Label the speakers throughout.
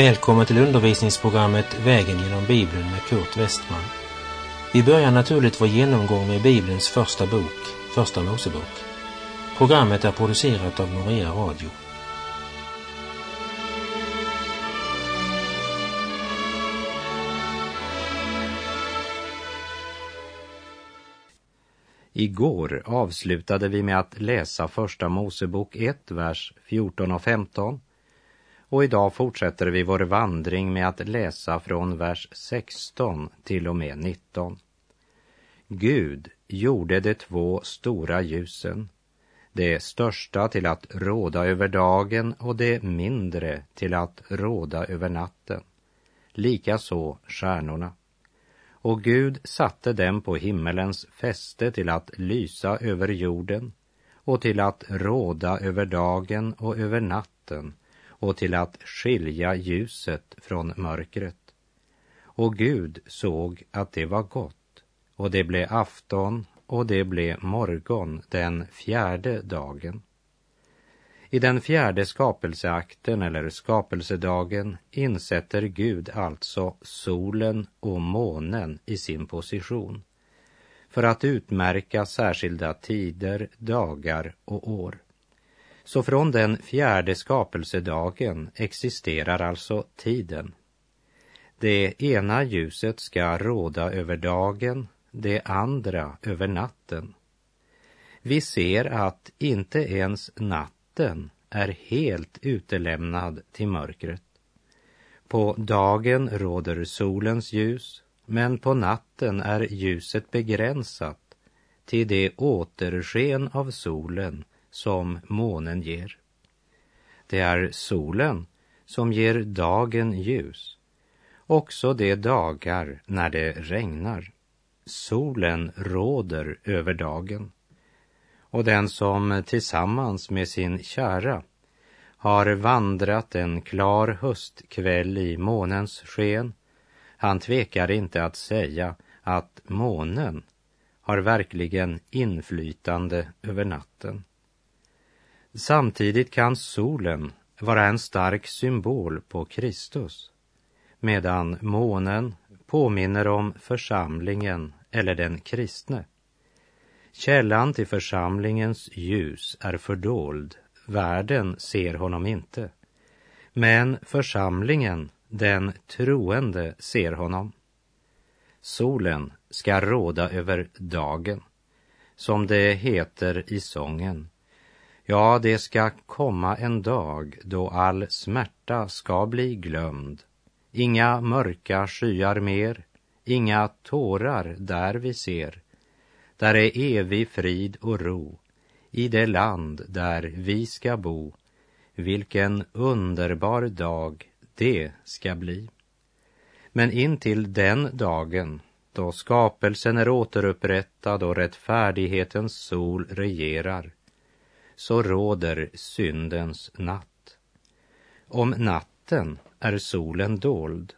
Speaker 1: Välkommen till undervisningsprogrammet Vägen genom Bibeln med Kurt Westman. Vi börjar naturligt vår genomgång med Bibelns första bok, Första Mosebok. Programmet är producerat av Norea Radio.
Speaker 2: Igår avslutade vi med att läsa Första Mosebok 1, vers 14 och 15 och idag fortsätter vi vår vandring med att läsa från vers 16 till och med 19. Gud gjorde de två stora ljusen, det största till att råda över dagen och det mindre till att råda över natten, likaså stjärnorna. Och Gud satte dem på himmelens fäste till att lysa över jorden och till att råda över dagen och över natten och till att skilja ljuset från mörkret. Och Gud såg att det var gott, och det blev afton och det blev morgon den fjärde dagen. I den fjärde skapelseakten eller skapelsedagen insätter Gud alltså solen och månen i sin position för att utmärka särskilda tider, dagar och år. Så från den fjärde skapelsedagen existerar alltså tiden. Det ena ljuset ska råda över dagen, det andra över natten. Vi ser att inte ens natten är helt utelämnad till mörkret. På dagen råder solens ljus, men på natten är ljuset begränsat till det återsken av solen som månen ger. Det är solen som ger dagen ljus, också de dagar när det regnar. Solen råder över dagen och den som tillsammans med sin kära har vandrat en klar höstkväll i månens sken, han tvekar inte att säga att månen har verkligen inflytande över natten. Samtidigt kan solen vara en stark symbol på Kristus, medan månen påminner om församlingen eller den kristne. Källan till församlingens ljus är fördold, världen ser honom inte. Men församlingen, den troende, ser honom. Solen ska råda över dagen, som det heter i sången. Ja, det ska komma en dag då all smärta ska bli glömd. Inga mörka skyar mer, inga tårar där vi ser. Där är evig frid och ro i det land där vi ska bo. Vilken underbar dag det ska bli. Men in till den dagen då skapelsen är återupprättad och rättfärdighetens sol regerar så råder syndens natt. Om natten är solen dold,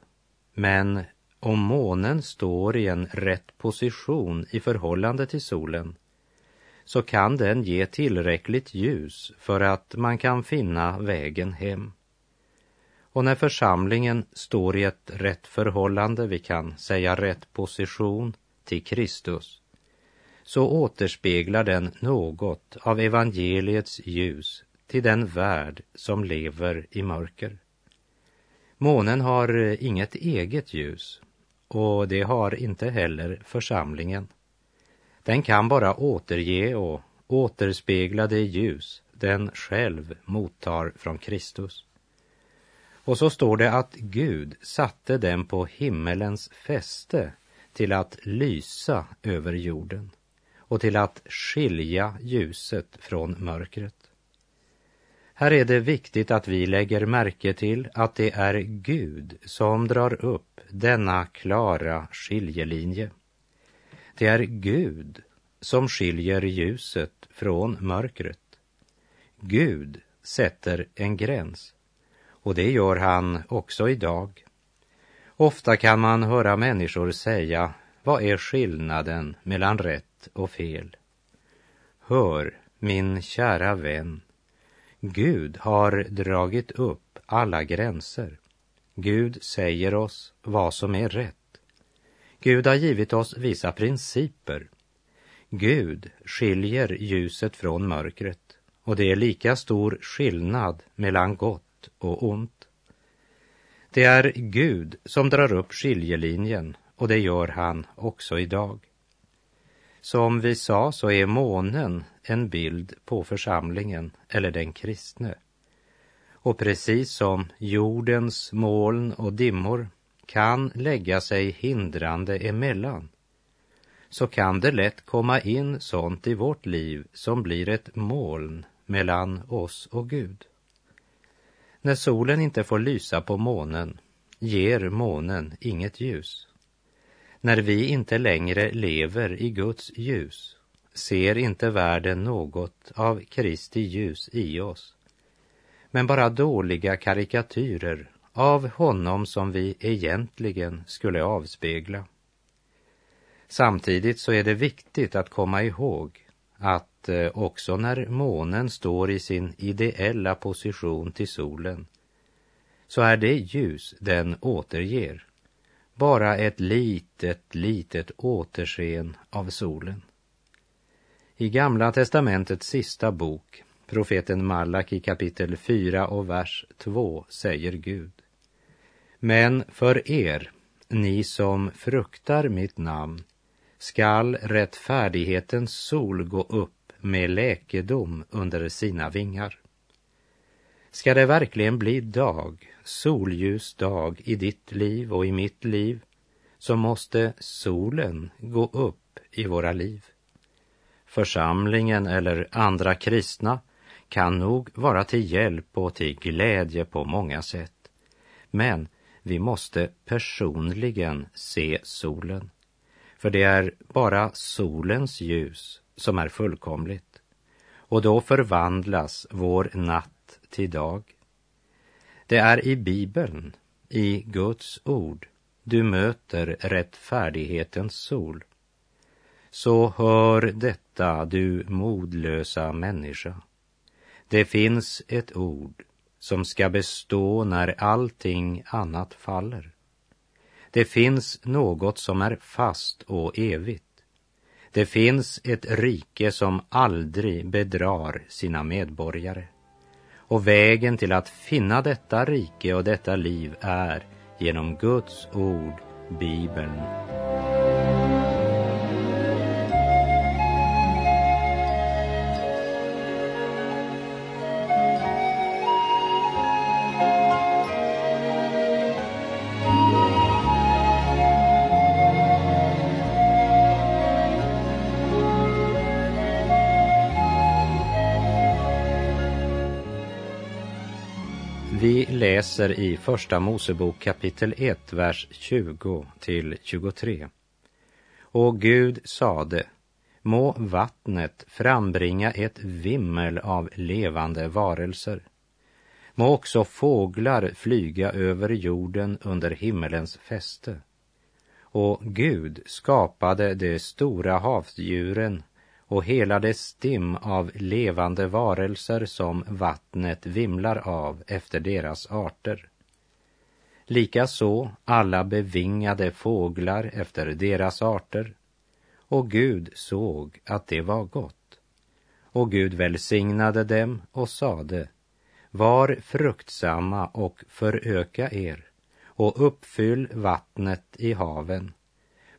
Speaker 2: men om månen står i en rätt position i förhållande till solen så kan den ge tillräckligt ljus för att man kan finna vägen hem. Och när församlingen står i ett rätt förhållande, vi kan säga rätt position, till Kristus, så återspeglar den något av evangeliets ljus till den värld som lever i mörker. Månen har inget eget ljus och det har inte heller församlingen. Den kan bara återge och återspegla det ljus den själv mottar från Kristus. Och så står det att Gud satte den på himmelens fäste till att lysa över jorden och till att skilja ljuset från mörkret. Här är det viktigt att vi lägger märke till att det är Gud som drar upp denna klara skiljelinje. Det är Gud som skiljer ljuset från mörkret. Gud sätter en gräns och det gör han också idag. Ofta kan man höra människor säga, vad är skillnaden mellan rätt och fel. Hör, min kära vän, Gud har dragit upp alla gränser. Gud säger oss vad som är rätt. Gud har givit oss vissa principer. Gud skiljer ljuset från mörkret och det är lika stor skillnad mellan gott och ont. Det är Gud som drar upp skiljelinjen och det gör han också idag. Som vi sa så är månen en bild på församlingen eller den kristne. Och precis som jordens moln och dimmor kan lägga sig hindrande emellan så kan det lätt komma in sånt i vårt liv som blir ett moln mellan oss och Gud. När solen inte får lysa på månen ger månen inget ljus. När vi inte längre lever i Guds ljus ser inte världen något av Kristi ljus i oss, men bara dåliga karikatyrer av honom som vi egentligen skulle avspegla. Samtidigt så är det viktigt att komma ihåg att eh, också när månen står i sin ideella position till solen så är det ljus den återger bara ett litet, litet återsken av solen. I Gamla testamentets sista bok, profeten Malak i kapitel 4 och vers 2, säger Gud. Men för er, ni som fruktar mitt namn, skall rättfärdighetens sol gå upp med läkedom under sina vingar. Ska det verkligen bli dag, solljus dag i ditt liv och i mitt liv, så måste solen gå upp i våra liv. Församlingen eller andra kristna kan nog vara till hjälp och till glädje på många sätt. Men vi måste personligen se solen. För det är bara solens ljus som är fullkomligt. Och då förvandlas vår natt till dag. Det är i Bibeln, i Guds ord, du möter rättfärdighetens sol. Så hör detta, du modlösa människa. Det finns ett ord som ska bestå när allting annat faller. Det finns något som är fast och evigt. Det finns ett rike som aldrig bedrar sina medborgare. Och vägen till att finna detta rike och detta liv är genom Guds ord, Bibeln. Läser i Första Mosebok kapitel 1, vers 20 till 23. Och Gud sade, må vattnet frambringa ett vimmel av levande varelser. Må också fåglar flyga över jorden under himmelens fäste. Och Gud skapade de stora havsdjuren och hela det stim av levande varelser som vattnet vimlar av efter deras arter. Likaså alla bevingade fåglar efter deras arter. Och Gud såg att det var gott. Och Gud välsignade dem och sade, var fruktsamma och föröka er och uppfyll vattnet i haven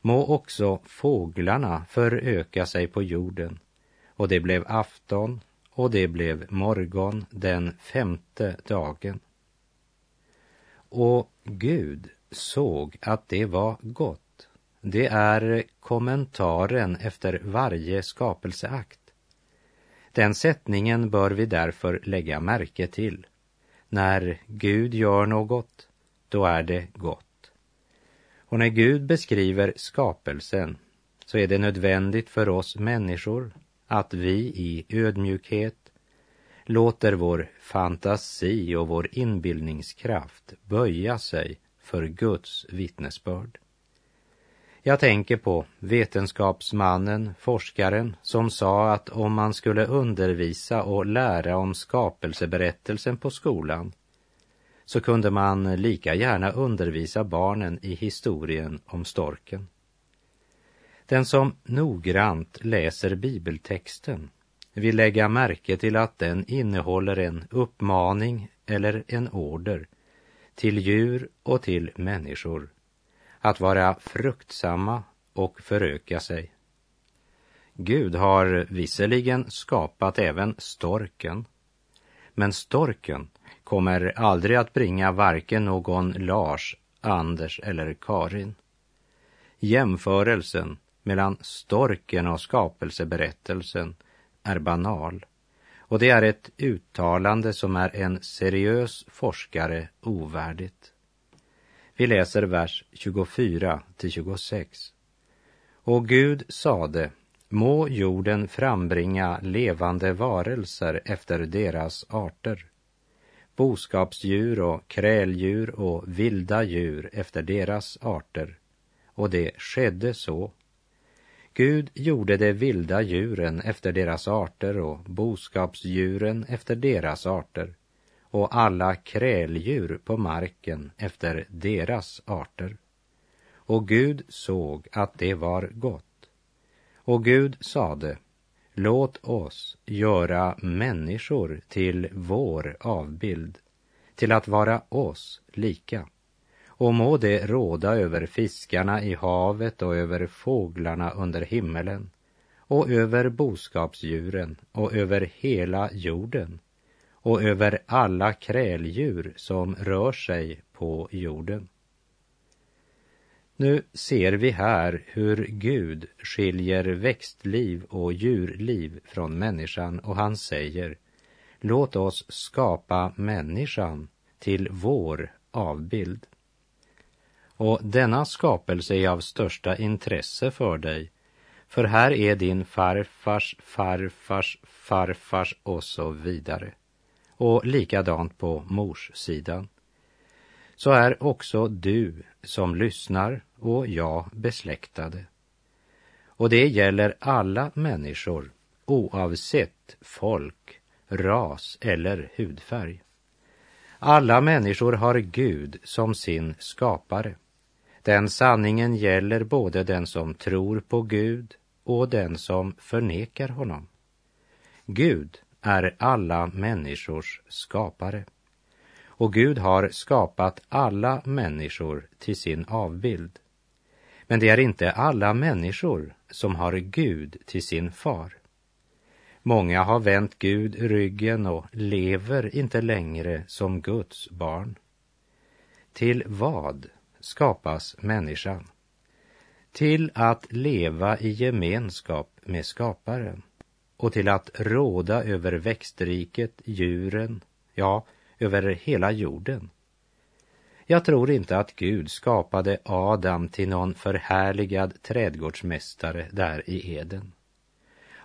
Speaker 2: må också fåglarna föröka sig på jorden. Och det blev afton och det blev morgon den femte dagen. Och Gud såg att det var gott. Det är kommentaren efter varje skapelseakt. Den sättningen bör vi därför lägga märke till. När Gud gör något, då är det gott. Och när Gud beskriver skapelsen så är det nödvändigt för oss människor att vi i ödmjukhet låter vår fantasi och vår inbildningskraft böja sig för Guds vittnesbörd. Jag tänker på vetenskapsmannen, forskaren, som sa att om man skulle undervisa och lära om skapelseberättelsen på skolan så kunde man lika gärna undervisa barnen i historien om storken. Den som noggrant läser bibeltexten vill lägga märke till att den innehåller en uppmaning eller en order till djur och till människor att vara fruktsamma och föröka sig. Gud har visserligen skapat även storken, men storken kommer aldrig att bringa varken någon Lars, Anders eller Karin. Jämförelsen mellan storken och skapelseberättelsen är banal och det är ett uttalande som är en seriös forskare ovärdigt. Vi läser vers 24 till 26. Och Gud sade, må jorden frambringa levande varelser efter deras arter, boskapsdjur och kräldjur och vilda djur efter deras arter. Och det skedde så. Gud gjorde de vilda djuren efter deras arter och boskapsdjuren efter deras arter och alla kräldjur på marken efter deras arter. Och Gud såg att det var gott. Och Gud sade, låt oss göra människor till vår avbild, till att vara oss lika. Och må det råda över fiskarna i havet och över fåglarna under himmelen och över boskapsdjuren och över hela jorden och över alla kräldjur som rör sig på jorden. Nu ser vi här hur Gud skiljer växtliv och djurliv från människan och han säger Låt oss skapa människan till vår avbild. Och denna skapelse är av största intresse för dig, för här är din farfars farfars farfars och så vidare och likadant på mors sidan. Så är också du som lyssnar och jag besläktade. Och det gäller alla människor oavsett folk, ras eller hudfärg. Alla människor har Gud som sin skapare. Den sanningen gäller både den som tror på Gud och den som förnekar honom. Gud är alla människors skapare. Och Gud har skapat alla människor till sin avbild. Men det är inte alla människor som har Gud till sin far. Många har vänt Gud ryggen och lever inte längre som Guds barn. Till vad skapas människan? Till att leva i gemenskap med skaparen och till att råda över växtriket, djuren, ja, över hela jorden. Jag tror inte att Gud skapade Adam till någon förhärligad trädgårdsmästare där i Eden.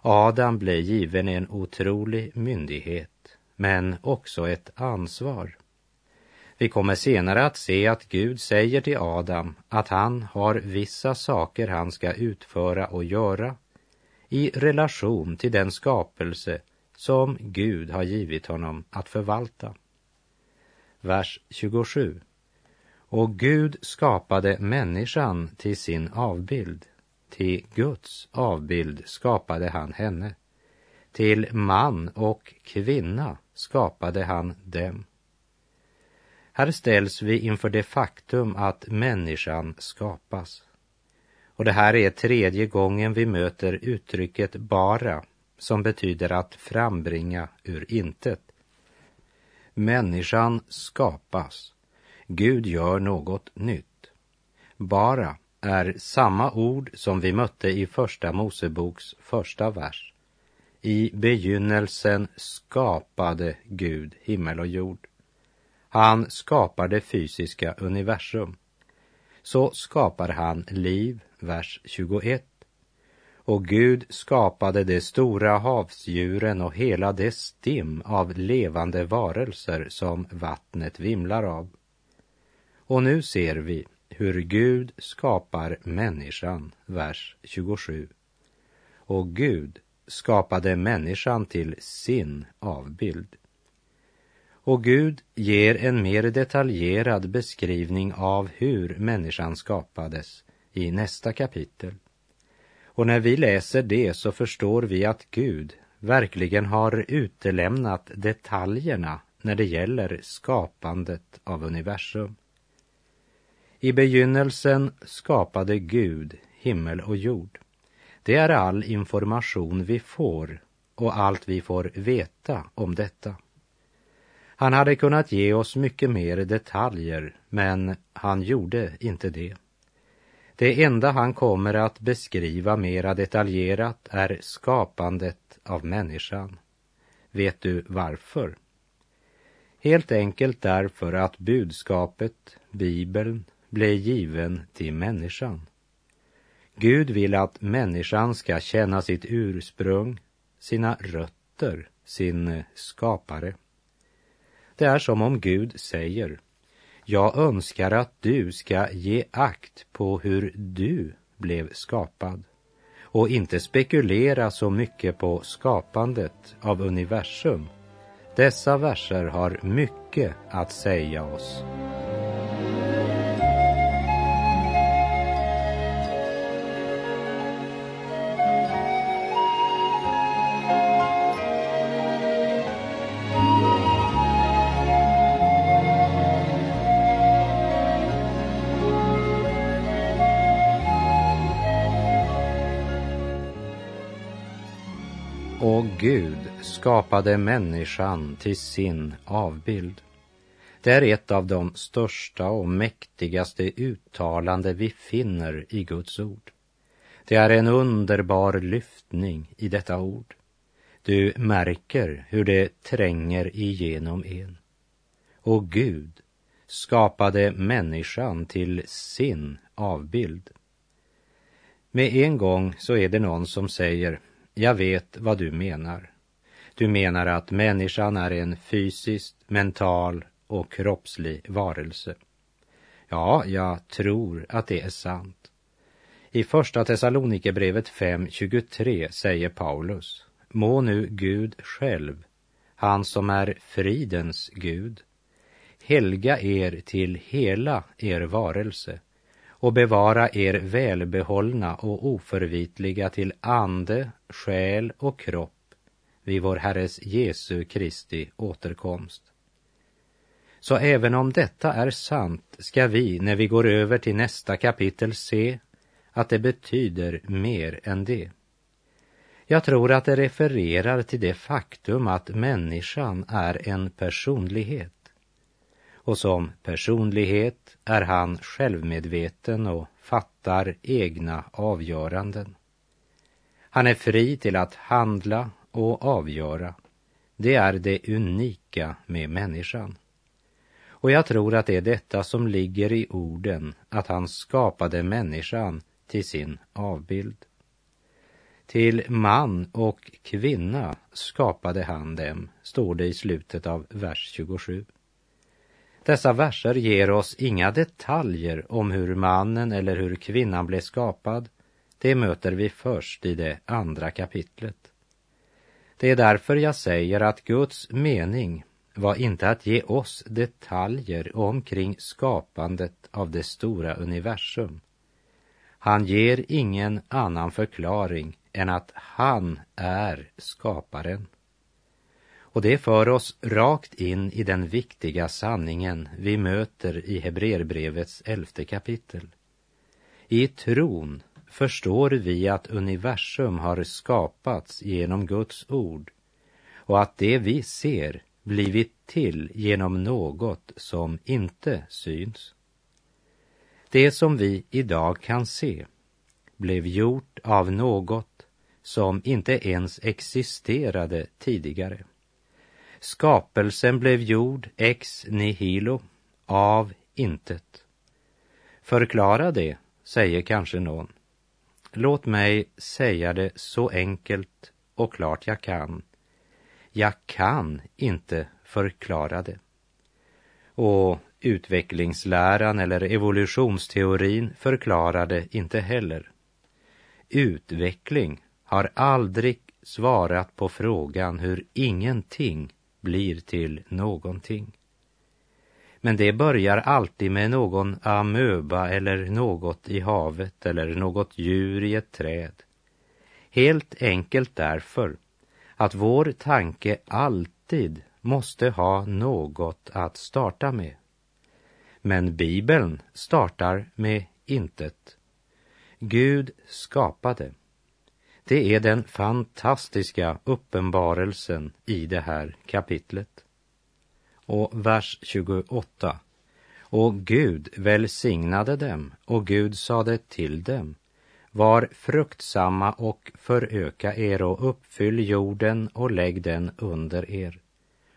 Speaker 2: Adam blev given en otrolig myndighet, men också ett ansvar. Vi kommer senare att se att Gud säger till Adam att han har vissa saker han ska utföra och göra i relation till den skapelse som Gud har givit honom att förvalta. Vers 27. Och Gud skapade människan till sin avbild. Till Guds avbild skapade han henne. Till man och kvinna skapade han dem. Här ställs vi inför det faktum att människan skapas. Och det här är tredje gången vi möter uttrycket bara som betyder att frambringa ur intet. Människan skapas. Gud gör något nytt. Bara är samma ord som vi mötte i Första Moseboks första vers. I begynnelsen skapade Gud himmel och jord. Han skapar det fysiska universum. Så skapar han liv, vers 21. Och Gud skapade de stora havsdjuren och hela det stim av levande varelser som vattnet vimlar av. Och nu ser vi hur Gud skapar människan, vers 27. Och Gud skapade människan till sin avbild. Och Gud ger en mer detaljerad beskrivning av hur människan skapades i nästa kapitel. Och när vi läser det så förstår vi att Gud verkligen har utelämnat detaljerna när det gäller skapandet av universum. I begynnelsen skapade Gud himmel och jord. Det är all information vi får och allt vi får veta om detta. Han hade kunnat ge oss mycket mer detaljer, men han gjorde inte det. Det enda han kommer att beskriva mera detaljerat är skapandet av människan. Vet du varför? Helt enkelt därför att budskapet, Bibeln, blev given till människan. Gud vill att människan ska känna sitt ursprung, sina rötter, sin skapare. Det är som om Gud säger, jag önskar att du ska ge akt på hur du blev skapad och inte spekulera så mycket på skapandet av universum. Dessa verser har mycket att säga oss. Gud skapade människan till sin avbild. Det är ett av de största och mäktigaste uttalande vi finner i Guds ord. Det är en underbar lyftning i detta ord. Du märker hur det tränger igenom en. Och Gud skapade människan till sin avbild. Med en gång så är det någon som säger, jag vet vad du menar. Du menar att människan är en fysisk, mental och kroppslig varelse. Ja, jag tror att det är sant. I Första Thessalonikerbrevet 5.23 säger Paulus, må nu Gud själv, han som är fridens Gud, helga er till hela er varelse och bevara er välbehållna och oförvitliga till ande, själ och kropp vid vår Herres Jesu Kristi återkomst. Så även om detta är sant ska vi, när vi går över till nästa kapitel, se att det betyder mer än det. Jag tror att det refererar till det faktum att människan är en personlighet och som personlighet är han självmedveten och fattar egna avgöranden. Han är fri till att handla och avgöra. Det är det unika med människan. Och jag tror att det är detta som ligger i orden att han skapade människan till sin avbild. Till man och kvinna skapade han dem, står det i slutet av vers 27. Dessa verser ger oss inga detaljer om hur mannen eller hur kvinnan blev skapad. Det möter vi först i det andra kapitlet. Det är därför jag säger att Guds mening var inte att ge oss detaljer omkring skapandet av det stora universum. Han ger ingen annan förklaring än att han är skaparen. Och det för oss rakt in i den viktiga sanningen vi möter i Hebreerbrevets elfte kapitel. I tron förstår vi att universum har skapats genom Guds ord och att det vi ser blivit till genom något som inte syns. Det som vi idag kan se blev gjort av något som inte ens existerade tidigare. Skapelsen blev gjord ex nihilo, av intet. Förklara det, säger kanske någon. Låt mig säga det så enkelt och klart jag kan. Jag kan inte förklara det. Och utvecklingsläran eller evolutionsteorin förklarar det inte heller. Utveckling har aldrig svarat på frågan hur ingenting blir till någonting. Men det börjar alltid med någon amöba eller något i havet eller något djur i ett träd. Helt enkelt därför att vår tanke alltid måste ha något att starta med. Men Bibeln startar med intet. Gud skapade. Det är den fantastiska uppenbarelsen i det här kapitlet. Och vers 28. Och Gud välsignade dem och Gud sade till dem var fruktsamma och föröka er och uppfyll jorden och lägg den under er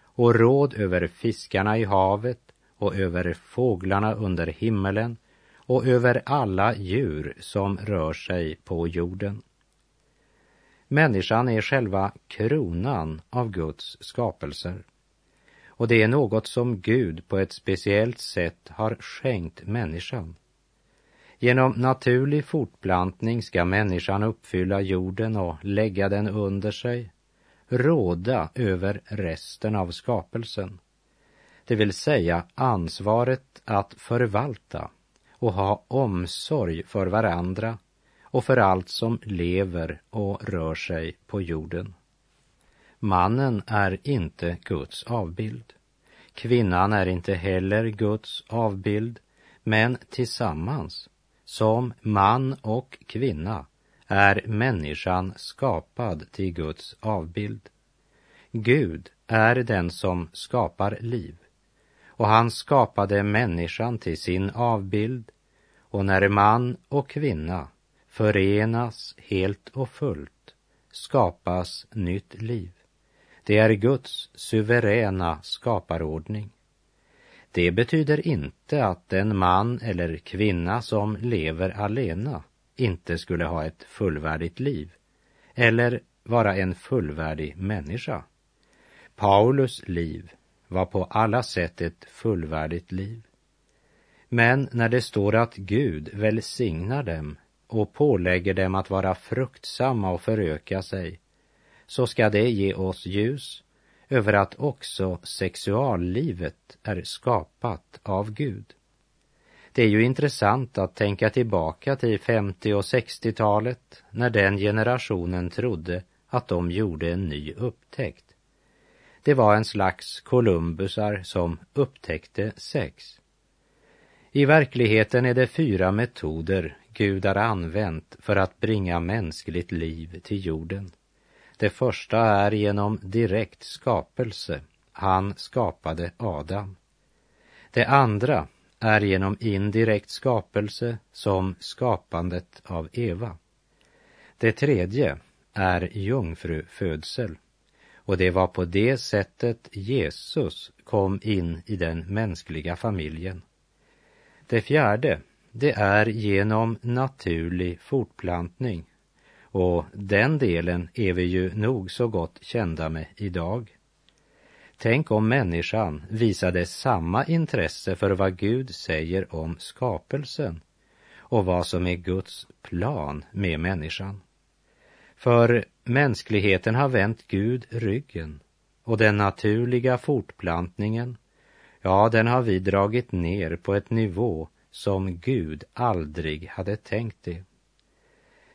Speaker 2: och råd över fiskarna i havet och över fåglarna under himmelen och över alla djur som rör sig på jorden. Människan är själva kronan av Guds skapelser. Och det är något som Gud på ett speciellt sätt har skänkt människan. Genom naturlig fortplantning ska människan uppfylla jorden och lägga den under sig, råda över resten av skapelsen. Det vill säga ansvaret att förvalta och ha omsorg för varandra och för allt som lever och rör sig på jorden. Mannen är inte Guds avbild. Kvinnan är inte heller Guds avbild, men tillsammans, som man och kvinna, är människan skapad till Guds avbild. Gud är den som skapar liv och han skapade människan till sin avbild och när man och kvinna förenas helt och fullt skapas nytt liv. Det är Guds suveräna skaparordning. Det betyder inte att en man eller kvinna som lever alena inte skulle ha ett fullvärdigt liv eller vara en fullvärdig människa. Paulus liv var på alla sätt ett fullvärdigt liv. Men när det står att Gud välsignar dem och pålägger dem att vara fruktsamma och föröka sig, så ska det ge oss ljus över att också sexuallivet är skapat av Gud. Det är ju intressant att tänka tillbaka till 50 och 60-talet när den generationen trodde att de gjorde en ny upptäckt. Det var en slags Columbusar som upptäckte sex. I verkligheten är det fyra metoder Gud har använt för att bringa mänskligt liv till jorden. Det första är genom direkt skapelse. Han skapade Adam. Det andra är genom indirekt skapelse som skapandet av Eva. Det tredje är jungfrufödsel. Och det var på det sättet Jesus kom in i den mänskliga familjen. Det fjärde, det är genom naturlig fortplantning. Och den delen är vi ju nog så gott kända med idag. Tänk om människan visade samma intresse för vad Gud säger om skapelsen och vad som är Guds plan med människan. För mänskligheten har vänt Gud ryggen och den naturliga fortplantningen, ja, den har vi dragit ner på ett nivå som Gud aldrig hade tänkt det.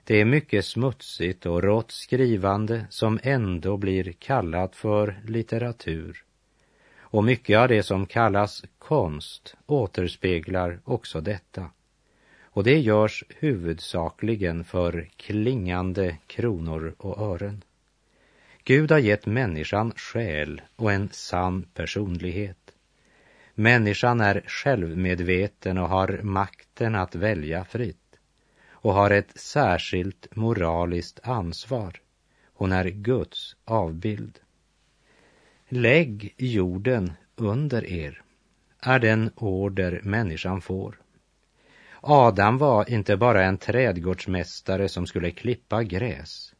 Speaker 2: Det är mycket smutsigt och rått skrivande som ändå blir kallat för litteratur. Och mycket av det som kallas konst återspeglar också detta. Och det görs huvudsakligen för klingande kronor och ören. Gud har gett människan själ och en sann personlighet. Människan är självmedveten och har makten att välja fritt och har ett särskilt moraliskt ansvar. Hon är Guds avbild. Lägg jorden under er, är den order människan får. Adam var inte bara en trädgårdsmästare som skulle klippa gräs.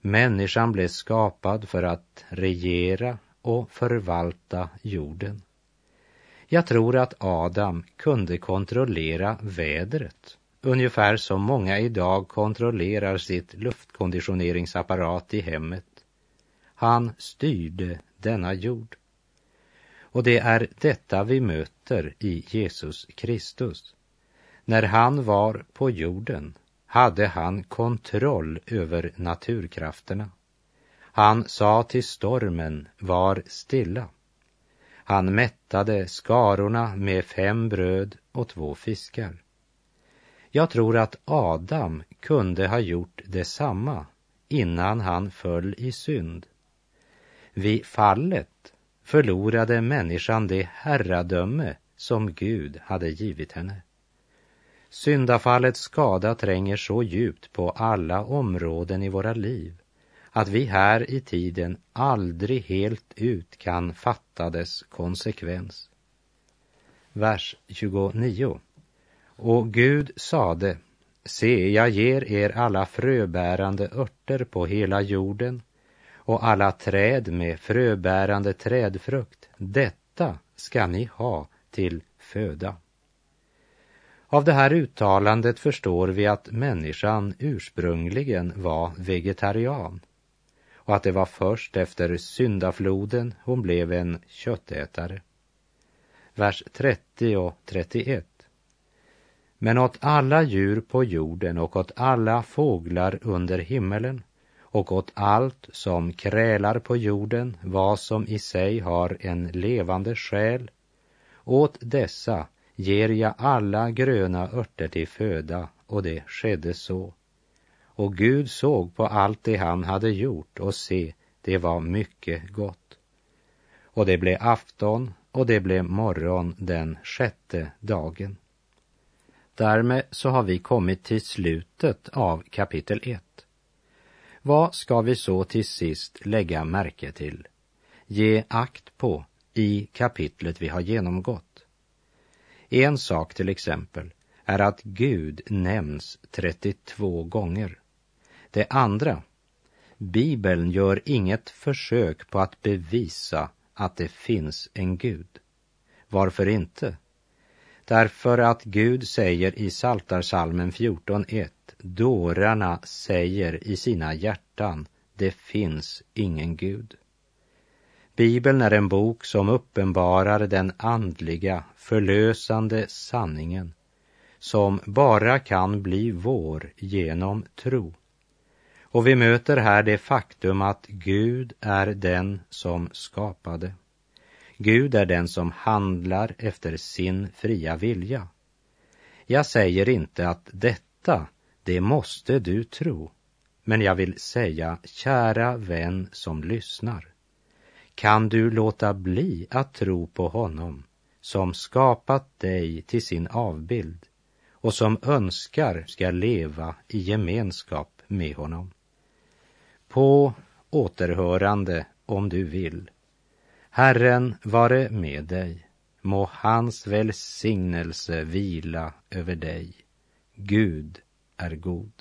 Speaker 2: Människan blev skapad för att regera och förvalta jorden. Jag tror att Adam kunde kontrollera vädret ungefär som många idag kontrollerar sitt luftkonditioneringsapparat i hemmet. Han styrde denna jord. Och det är detta vi möter i Jesus Kristus. När han var på jorden hade han kontroll över naturkrafterna. Han sa till stormen, var stilla. Han mättade skarorna med fem bröd och två fiskar. Jag tror att Adam kunde ha gjort detsamma innan han föll i synd. Vid fallet förlorade människan det herradöme som Gud hade givit henne. Syndafallets skada tränger så djupt på alla områden i våra liv att vi här i tiden aldrig helt ut kan fatta dess konsekvens. Vers 29. Och Gud sade, se, jag ger er alla fröbärande örter på hela jorden och alla träd med fröbärande trädfrukt. Detta ska ni ha till föda. Av det här uttalandet förstår vi att människan ursprungligen var vegetarian och att det var först efter syndafloden hon blev en köttätare. Vers 30 och 31. Men åt alla djur på jorden och åt alla fåglar under himmelen och åt allt som krälar på jorden, vad som i sig har en levande själ, åt dessa ger jag alla gröna örter till föda, och det skedde så. Och Gud såg på allt det han hade gjort, och se, det var mycket gott. Och det blev afton, och det blev morgon den sjätte dagen. Därmed så har vi kommit till slutet av kapitel 1. Vad ska vi så till sist lägga märke till? Ge akt på i kapitlet vi har genomgått. En sak till exempel är att Gud nämns 32 gånger. Det andra, Bibeln gör inget försök på att bevisa att det finns en Gud. Varför inte? Därför att Gud säger i Saltarsalmen 14.1 Dårarna säger i sina hjärtan det finns ingen Gud. Bibeln är en bok som uppenbarar den andliga, förlösande sanningen som bara kan bli vår genom tro. Och vi möter här det faktum att Gud är den som skapade. Gud är den som handlar efter sin fria vilja. Jag säger inte att detta, det måste du tro. Men jag vill säga, kära vän som lyssnar. Kan du låta bli att tro på honom som skapat dig till sin avbild och som önskar ska leva i gemenskap med honom? På återhörande om du vill Herren vare med dig. Må hans välsignelse vila över dig. Gud är god.